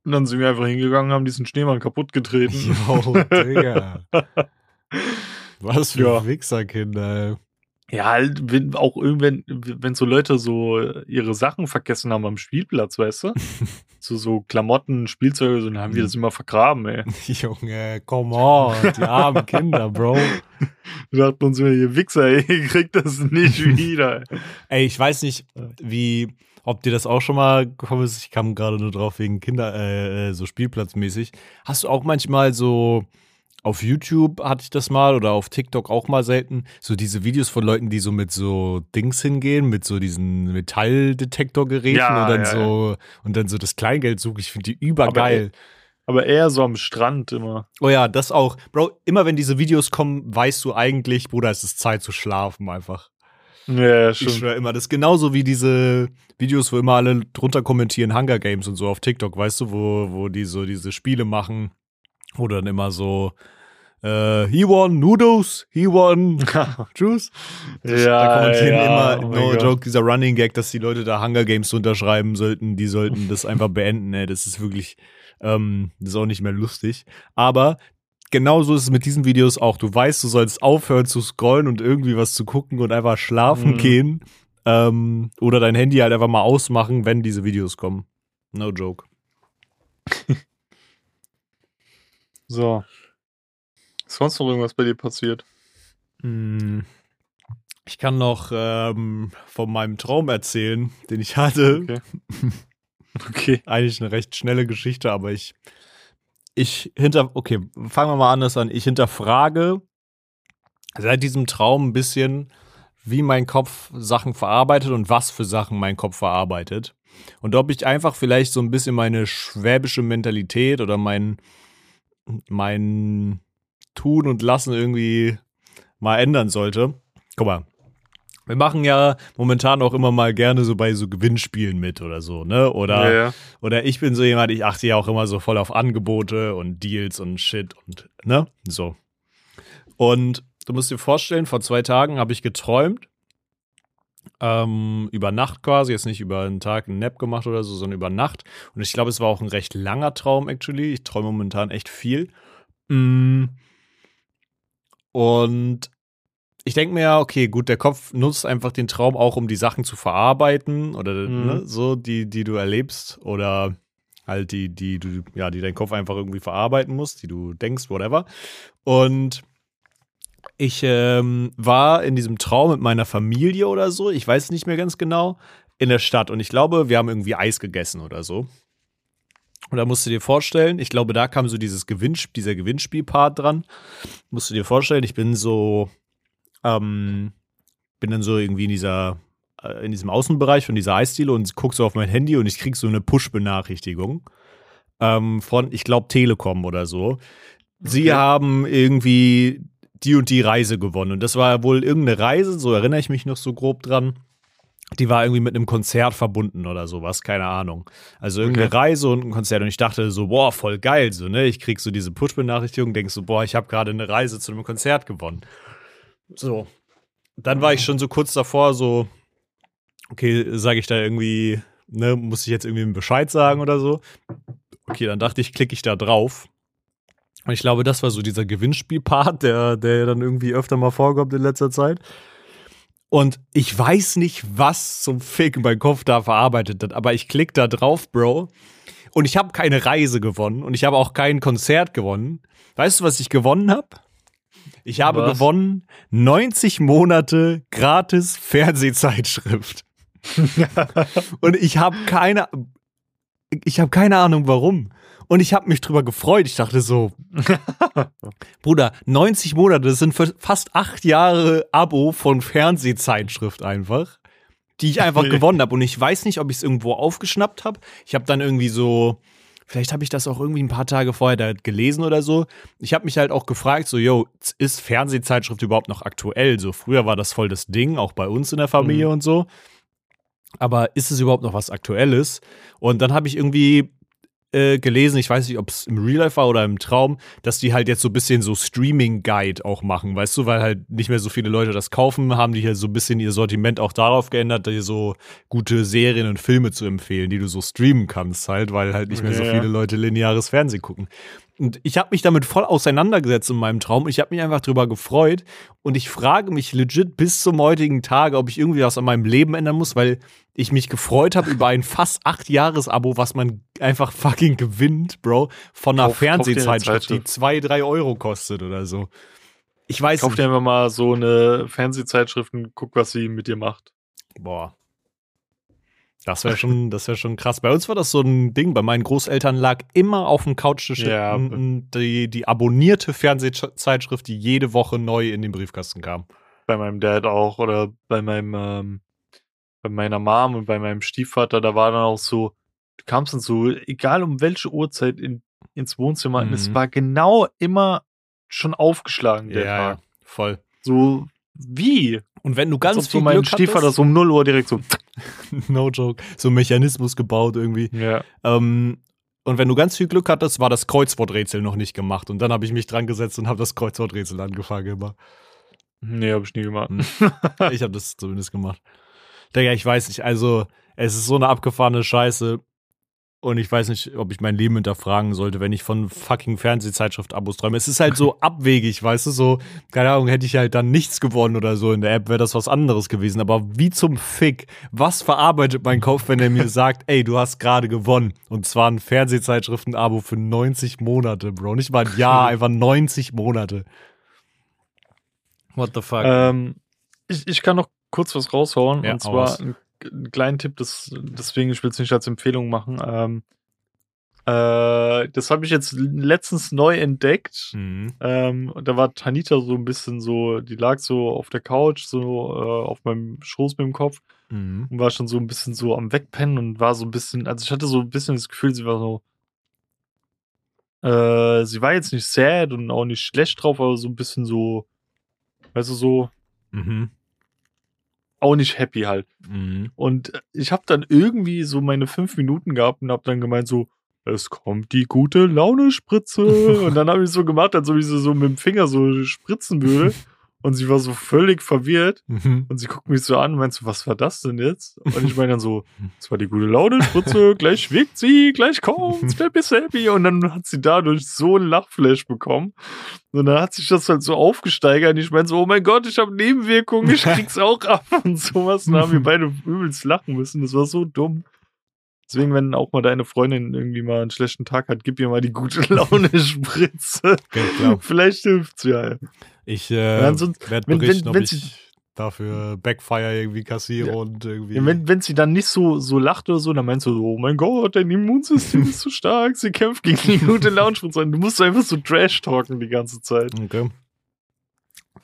und dann sind wir einfach hingegangen, haben diesen Schneemann kaputt getreten. Yo, Digga. Was für Ja. Wichserkinder, ey. Ja, halt, wenn auch irgendwann, wenn so Leute so ihre Sachen vergessen haben am Spielplatz, weißt du? so, so Klamotten, Spielzeuge, so, dann haben wir Mhm. das immer vergraben, ey. Junge, come on, die armen Kinder, Bro. Wir dachten uns immer, ihr Wichser, ey, ihr kriegt das nicht wieder. ey. Ich weiß nicht, wie, ob dir das auch schon mal gekommen ist. Ich kam gerade nur drauf wegen Kinder, äh, äh, so Spielplatzmäßig. Hast du auch manchmal so auf YouTube hatte ich das mal oder auf TikTok auch mal selten, so diese Videos von Leuten, die so mit so Dings hingehen, mit so diesen Metalldetektorgeräten Ja, und dann ja, so und dann so das Kleingeld suchen. Ich finde die übergeil. Aber eher so am Strand immer. Oh ja, das auch. Bro, immer wenn diese Videos kommen, weißt du eigentlich, Bruder, es ist Zeit zu schlafen einfach. Ja, ja, Ich stimmt. schwöre immer, das ist genauso wie diese Videos, wo immer alle drunter kommentieren, Hunger Games und so auf TikTok, weißt du, wo, wo die so diese Spiele machen, wo dann immer so, äh, he won Noodles, he won Juice. Das- Ja, da kommentieren ja, immer, oh no joke, dieser Running Gag, dass die Leute da Hunger Games unterschreiben sollten, die sollten das einfach beenden, ey. Das ist wirklich, ähm, das ist auch nicht mehr lustig. Aber genauso ist es mit diesen Videos auch. Du weißt, du sollst aufhören zu scrollen und irgendwie was zu gucken und einfach schlafen Mhm. gehen. Ähm, oder dein Handy halt einfach mal ausmachen, wenn diese Videos kommen. No joke. So. Ist sonst noch irgendwas bei dir passiert? Mm. Ich kann noch ähm, von meinem Traum erzählen, den ich hatte. Okay. Okay. eigentlich eine recht schnelle Geschichte, aber ich, ich hinter, okay, fangen wir mal anders an. Ich hinterfrage seit diesem Traum ein bisschen, wie mein Kopf Sachen verarbeitet und was für Sachen mein Kopf verarbeitet. Und ob ich einfach vielleicht so ein bisschen meine schwäbische Mentalität oder mein, mein Tun und Lassen irgendwie mal ändern sollte. Guck mal. Wir machen ja momentan auch immer mal gerne so bei so Gewinnspielen mit oder so, ne? Oder, ja, ja. oder ich bin so jemand, ich achte ja auch immer so voll auf Angebote und Deals und Shit und, ne? So. Und du musst dir vorstellen, vor zwei Tagen habe ich geträumt, Ähm, über Nacht quasi, jetzt nicht über einen Tag einen Nap gemacht oder so, sondern über Nacht. Und ich glaube, es war auch ein recht langer Traum, actually. Ich träume momentan echt viel. Mm. Und ich denke mir ja, okay, gut, der Kopf nutzt einfach den Traum auch, um die Sachen zu verarbeiten oder Mhm. ne, so, die, die du erlebst oder halt die, die du, ja, die dein Kopf einfach irgendwie verarbeiten muss, die du denkst, whatever. Und ich ähm, war in diesem Traum mit meiner Familie oder so, ich weiß nicht mehr ganz genau, in der Stadt. Und ich glaube, wir haben irgendwie Eis gegessen oder so. Und da musst du dir vorstellen, ich glaube, da kam so dieses Gewinnspiel, dieser Gewinnspielpart dran. Musst du dir vorstellen, ich bin so, ähm, bin dann so irgendwie in dieser, äh, in diesem Außenbereich von dieser Eisdiele und guck so auf mein Handy und ich krieg so eine Push-Benachrichtigung ähm, von, ich glaube, Telekom oder so. Sie Okay. haben irgendwie die und die Reise gewonnen. Und das war wohl irgendeine Reise, so erinnere ich mich noch so grob dran. Die war irgendwie mit einem Konzert verbunden oder sowas, keine Ahnung. Also irgendeine Okay. Reise und ein Konzert. Und ich dachte so, boah, voll geil, so, ne? Ich krieg so diese Push-Benachrichtigung, denk so, boah, ich habe gerade eine Reise zu einem Konzert gewonnen. So. Dann war ich schon so kurz davor, so, okay, sage ich da irgendwie, ne, muss ich jetzt irgendwie einen Bescheid sagen oder so? Okay, dann dachte ich, klicke ich da drauf. Und ich glaube, das war so dieser Gewinnspielpart, der, der dann irgendwie öfter mal vorkommt in letzter Zeit. Und ich weiß nicht, was zum Fick mein Kopf da verarbeitet hat, aber ich klicke da drauf, Bro. Und ich habe keine Reise gewonnen und ich habe auch kein Konzert gewonnen. Weißt du, was ich gewonnen habe? Ich habe Was? gewonnen 90 Monate gratis Fernsehzeitschrift. und ich habe keine, ich habe keine Ahnung warum. Und ich habe mich drüber gefreut. Ich dachte so, Bruder, 90 Monate, das sind fast acht Jahre Abo von Fernsehzeitschrift einfach, die ich einfach gewonnen habe. Und ich weiß nicht, ob ich es irgendwo aufgeschnappt habe. Ich habe dann irgendwie so, vielleicht habe ich das auch irgendwie ein paar Tage vorher da gelesen oder so. Ich habe mich halt auch gefragt, so, yo, ist Fernsehzeitschrift überhaupt noch aktuell? So, früher war das voll das Ding, auch bei uns in der Familie Mhm. und so. Aber ist es überhaupt noch was Aktuelles? Und dann habe ich irgendwie äh, gelesen, ich weiß nicht, ob es im Real Life war oder im Traum, dass die halt jetzt so ein bisschen so Streaming-Guide auch machen, weißt du, weil halt nicht mehr so viele Leute das kaufen, haben die hier so ein bisschen ihr Sortiment auch darauf geändert, dir so gute Serien und Filme zu empfehlen, die du so streamen kannst, halt, weil halt nicht mehr so Ja. viele Leute lineares Fernsehen gucken. Und ich habe mich damit voll auseinandergesetzt in meinem Traum. Ich habe mich einfach drüber gefreut. Und ich frage mich legit bis zum heutigen Tage, ob ich irgendwie was an meinem Leben ändern muss, weil ich mich gefreut habe über ein fast acht Jahres-Abo, was man einfach fucking gewinnt, Bro, von einer Fernsehzeitschrift, die zwei, drei Euro kostet oder so. Ich weiß Kauf nicht. dir einfach mal so eine Fernsehzeitschrift und guck, was sie mit dir macht. Boah. Das wäre schon, das wäre schon krass. Bei uns war das so ein Ding. Bei meinen Großeltern lag immer auf dem Couchtisch Ja. die, die abonnierte Fernsehzeitschrift, die jede Woche neu in den Briefkasten kam. Bei meinem Dad auch oder bei meinem, ähm, bei meiner Mom und bei meinem Stiefvater, da war dann auch so, du kamst dann so, egal um welche Uhrzeit in, ins Wohnzimmer, und es Mhm. war genau immer schon aufgeschlagen, der ja, Tag. voll. So, wie? Und wenn du Als ganz ob so viel mein Glück Stiefvater hattest, so um 0 Uhr direkt so, no joke, so ein Mechanismus gebaut irgendwie. ja. Ähm, und wenn du ganz viel Glück hattest, war das Kreuzworträtsel noch nicht gemacht. Und dann habe ich mich dran gesetzt und habe das Kreuzworträtsel angefangen immer. Nee, hab ich nie gemacht. Hm. Ich habe das zumindest gemacht. Digga, ich weiß nicht, also es ist so eine abgefahrene Scheiße und ich weiß nicht, ob ich mein Leben hinterfragen sollte, wenn ich von fucking Fernsehzeitschrift-Abos träume. Es ist halt so abwegig, weißt du, so, keine Ahnung, hätte ich halt dann nichts gewonnen oder so in der App, wäre das was anderes gewesen. Aber wie zum Fick, was verarbeitet mein Kopf, wenn er mir sagt, ey, du hast gerade gewonnen? Und zwar ein Fernsehzeitschriften-Abo für 90 Monate, Bro. Nicht mal ein Jahr, einfach 90 Monate. What the fuck? Ähm, ich, ich kann noch kurz was raushauen. Ja, und zwar raus. einen, einen kleinen Tipp, das, deswegen ich will es nicht als Empfehlung machen. Ähm, äh, das habe ich jetzt letztens neu entdeckt. Mhm. Ähm, da war Tanita so ein bisschen so, die lag so auf der Couch, so äh, auf meinem Schoß mit dem Kopf Mhm. und war schon so ein bisschen so am Wegpennen und war so ein bisschen, also ich hatte so ein bisschen das Gefühl, sie war so, äh, sie war jetzt nicht sad und auch nicht schlecht drauf, aber so ein bisschen so, weißt du, so, Mhm. Auch nicht happy halt. Mhm. Und ich habe dann irgendwie so meine fünf Minuten gehabt und habe dann gemeint so, es kommt die gute Laune-Spritze. und dann habe ich so gemacht, als ob ich so mit dem Finger so spritzen würde. Und sie war so völlig verwirrt. Mhm. Und sie guckt mich so an und meint so, was war das denn jetzt? Und ich meine dann so, das war die gute Laune, Spritze, gleich schwingt sie, gleich kommt's, happy, happy. Und dann hat sie dadurch so einen Lachflash bekommen. Und dann hat sich das halt so aufgesteigert. Und ich meine so, oh mein Gott, ich habe Nebenwirkungen, ich krieg's auch ab und sowas. Und dann haben wir beide übelst lachen müssen. Das war so dumm. Deswegen, wenn auch mal deine Freundin irgendwie mal einen schlechten Tag hat, gib ihr mal die gute Laune-Spritze. Klar. Vielleicht hilft's ja. Ich äh, werde wenn- berichten, wenn- ob wenn ich sie- dafür Backfire irgendwie kassiere Ja. und irgendwie. Ja, wenn, wenn sie dann nicht so, so lacht oder so, dann meinst du so, oh mein Gott, dein Immunsystem ist so stark, sie kämpft gegen die gute Launchspritze. Du musst einfach so Trash talken die ganze Zeit. okay.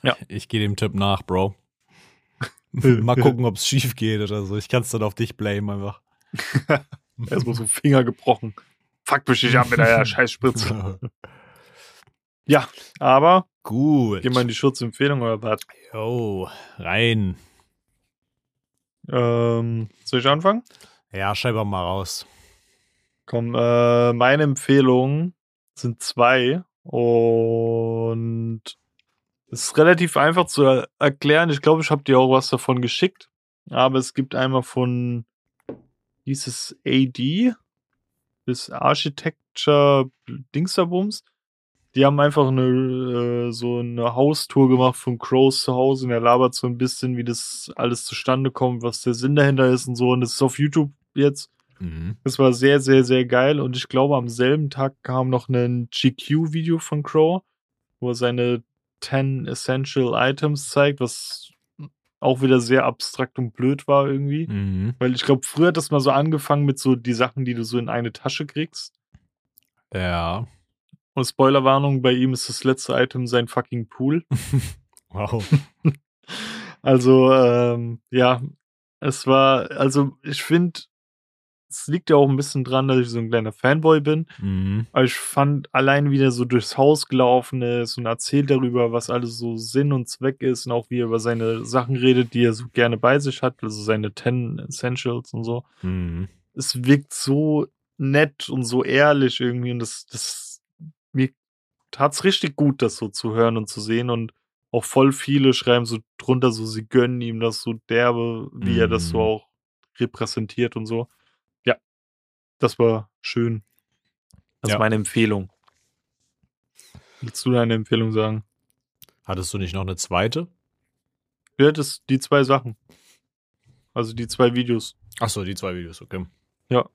Ja. Ich gehe dem Tipp nach, Bro. Mal gucken, ob es schief geht oder so. Ich kann es dann auf dich blamen einfach. Erstmal so Finger gebrochen. Fuck mich nicht ab mit der Scheißspritze. Ja, aber Gut. geh mal in die Schutzempfehlung oder was? Jo, rein. Ähm, soll ich anfangen? Ja, schreib mal raus. Komm, äh, meine Empfehlungen sind zwei und es ist relativ einfach zu er erklären. Ich glaube, ich habe dir auch was davon geschickt, aber es gibt einmal von dieses AD, das Architecture Dingsterbums. Die haben einfach eine äh, so eine Haustour gemacht von Crows zu Hause und er labert so ein bisschen, wie das alles zustande kommt, was der Sinn dahinter ist und so. Und das ist auf YouTube jetzt. Mhm. Das war sehr, sehr, sehr geil. Und ich glaube, am selben Tag kam noch ein GQ-Video von Crow, wo er seine 10 Essential Items zeigt, was auch wieder sehr abstrakt und blöd war irgendwie. Mhm. Weil ich glaube, früher hat das mal so angefangen mit so die Sachen, die du so in eine Tasche kriegst. Ja. Und Spoilerwarnung, bei ihm ist das letzte Item sein fucking Pool. Wow. Also, ähm, ja, es war, also ich finde, es liegt ja auch ein bisschen dran, dass ich so ein kleiner Fanboy bin. Mhm. Aber ich fand allein, wie er so durchs Haus gelaufen ist und erzählt darüber, was alles so Sinn und Zweck ist und auch wie er über seine Sachen redet, die er so gerne bei sich hat, also seine 10 Essentials und so. Mhm. Es wirkt so nett und so ehrlich irgendwie und das, das, tat's richtig gut, das so zu hören und zu sehen und auch voll viele schreiben so drunter, so sie gönnen ihm das so derbe, wie er das so Mhm. auch repräsentiert und so. Ja, das war schön. Das Ja. ist meine Empfehlung. Willst du deine Empfehlung sagen? Hattest du nicht noch eine zweite? Ja, das die zwei Sachen. Also die zwei Videos. Achso, die zwei Videos, okay. Ja.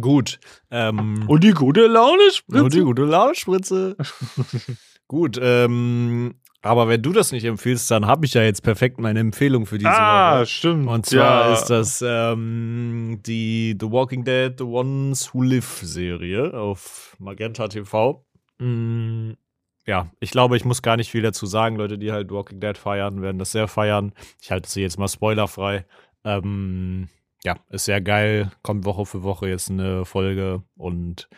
Gut. Ähm, Und die gute Laune Nur die Spritze. gute Launespritze. Gut, ähm, aber wenn du das nicht empfiehlst, dann habe ich ja jetzt perfekt meine Empfehlung für diese Ah, Woche. stimmt. Und zwar ja. ist das ähm, die The Walking Dead The Ones Who Live Serie auf Magenta TV. Mm, ja, ich glaube, ich muss gar nicht viel dazu sagen. Leute, die halt Walking Dead feiern, werden das sehr feiern. Ich halte sie jetzt mal spoilerfrei. Ähm, ja, ist sehr geil. Kommt Woche für Woche jetzt eine Folge. Und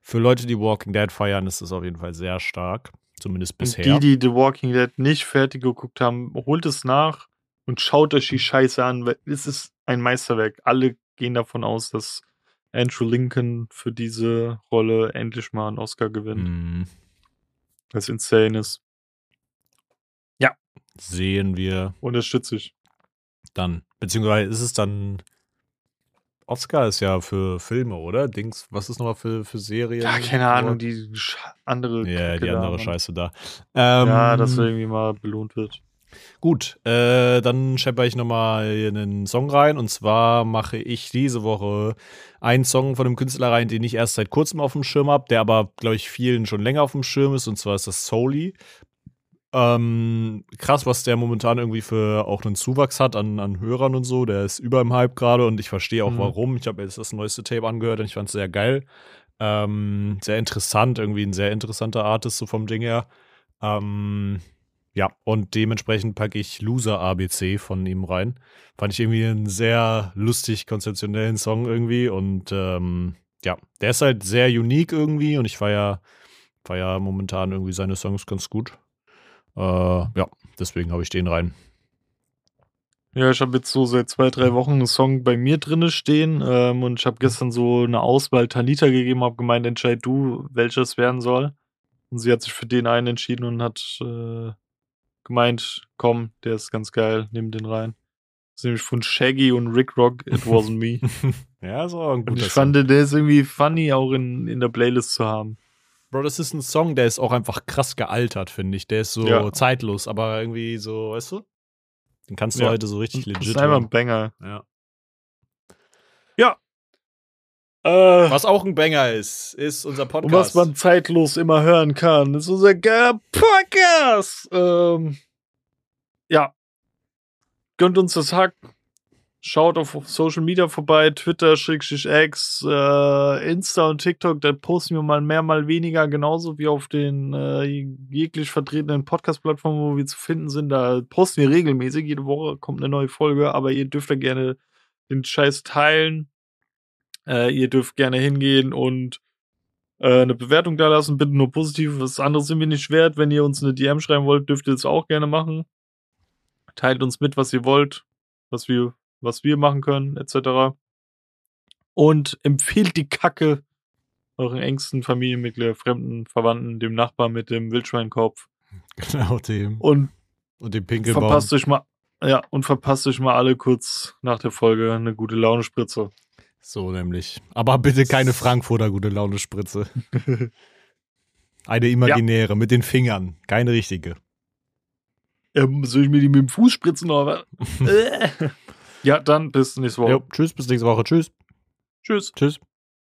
für Leute, die Walking Dead feiern, ist das auf jeden Fall sehr stark. Zumindest Und bisher. die, die The Walking Dead nicht fertig geguckt haben, holt es nach und schaut euch die Scheiße an, es ist ein Meisterwerk. Alle gehen davon aus, dass Andrew Lincoln für diese Rolle endlich mal einen Oscar gewinnt. Mm, Was insane ist. sehen wir Unterstütze ich. dann. Beziehungsweise ist es dann. Oscar ist ja für Filme, oder? Dings, was ist nochmal für, für Serien? Ja, keine Ahnung, die andere. Ja, Kacke die da, andere Mann. Scheiße da. Ähm, Ja, dass irgendwie mal belohnt wird. Gut, äh, dann schepper ich nochmal einen Song rein. Und zwar mache ich diese Woche einen Song von einem Künstler rein, den ich erst seit kurzem auf dem Schirm habe, der aber, glaube ich, vielen schon länger auf dem Schirm ist. Und zwar ist das Soli. Ähm, krass, was der momentan irgendwie für auch einen Zuwachs hat an, an Hörern und so. Der ist über im Hype gerade und ich verstehe auch Mhm. warum. Ich habe jetzt das neueste Tape angehört und ich fand es sehr geil. Ähm, sehr interessant, irgendwie ein sehr interessanter Artist, so vom Ding her. Ähm, ja, und dementsprechend packe ich Loser ABC von ihm rein. Fand ich irgendwie einen sehr lustig konzeptionellen Song irgendwie und ähm, ja, der ist halt sehr unique irgendwie und ich feier, feier momentan irgendwie seine Songs ganz gut. Äh, ja, deswegen habe ich den rein. Ja, ich habe jetzt so seit zwei, drei Wochen einen Song bei mir drinne stehen ähm, und ich habe gestern so eine Auswahl Tanita gegeben, habe gemeint, entscheid du, welches werden soll. Und sie hat sich für den einen entschieden und hat äh, gemeint, komm, der ist ganz geil, nimm den rein. Das ist nämlich von Shaggy und Rick Rock, It Wasn't Me. ja, so ein Und guter ich fand, der ist irgendwie funny, auch in, in der Playlist zu haben. Bro, das ist ein Song, der ist auch einfach krass gealtert, finde ich. Der ist so Ja. zeitlos, aber irgendwie so, weißt du? Den kannst du Ja. heute so richtig Das legit ist einfach ein Banger. Ja. Äh, Was auch ein Banger ist, ist unser und was Podcast. man zeitlos immer hören kann, ist unser Podcast. Ähm, ja. Gönnt uns das Hack. Schaut auf Social Media vorbei, Twitter, X, äh, Insta und TikTok, da posten wir mal mehr, mal weniger, genauso wie auf den äh, jeglich vertretenen Podcast-Plattformen, wo wir zu finden sind. Da posten wir regelmäßig, jede Woche kommt eine neue Folge, aber ihr dürft da gerne den Scheiß teilen. Äh, ihr dürft gerne hingehen und äh, eine Bewertung da lassen, bitte nur positiv. Was anderes sind wir nicht wert. Wenn ihr uns eine DM schreiben wollt, dürft ihr das auch gerne machen. Teilt uns mit, was ihr wollt, was wir, was wir machen können, etc. Und empfehlt die Kacke euren engsten Familienmitgliedern, fremden Verwandten, dem Nachbarn mit dem Wildschweinkopf. Genau, dem. Und Und dem Pinkelbaum. verpasst euch mal, ja, und verpasst euch mal alle kurz nach der Folge eine gute Laune-Spritze. So nämlich. Aber bitte keine Frankfurter gute Laune Spritze. Eine imaginäre, mit den Fingern. Keine richtige. Ähm, soll ich mir die mit dem Fuß spritzen oder was? ja, dann bis nächste Woche. Jo, tschüss, bis nächste Woche. Tschüss. Tschüss. Tschüss.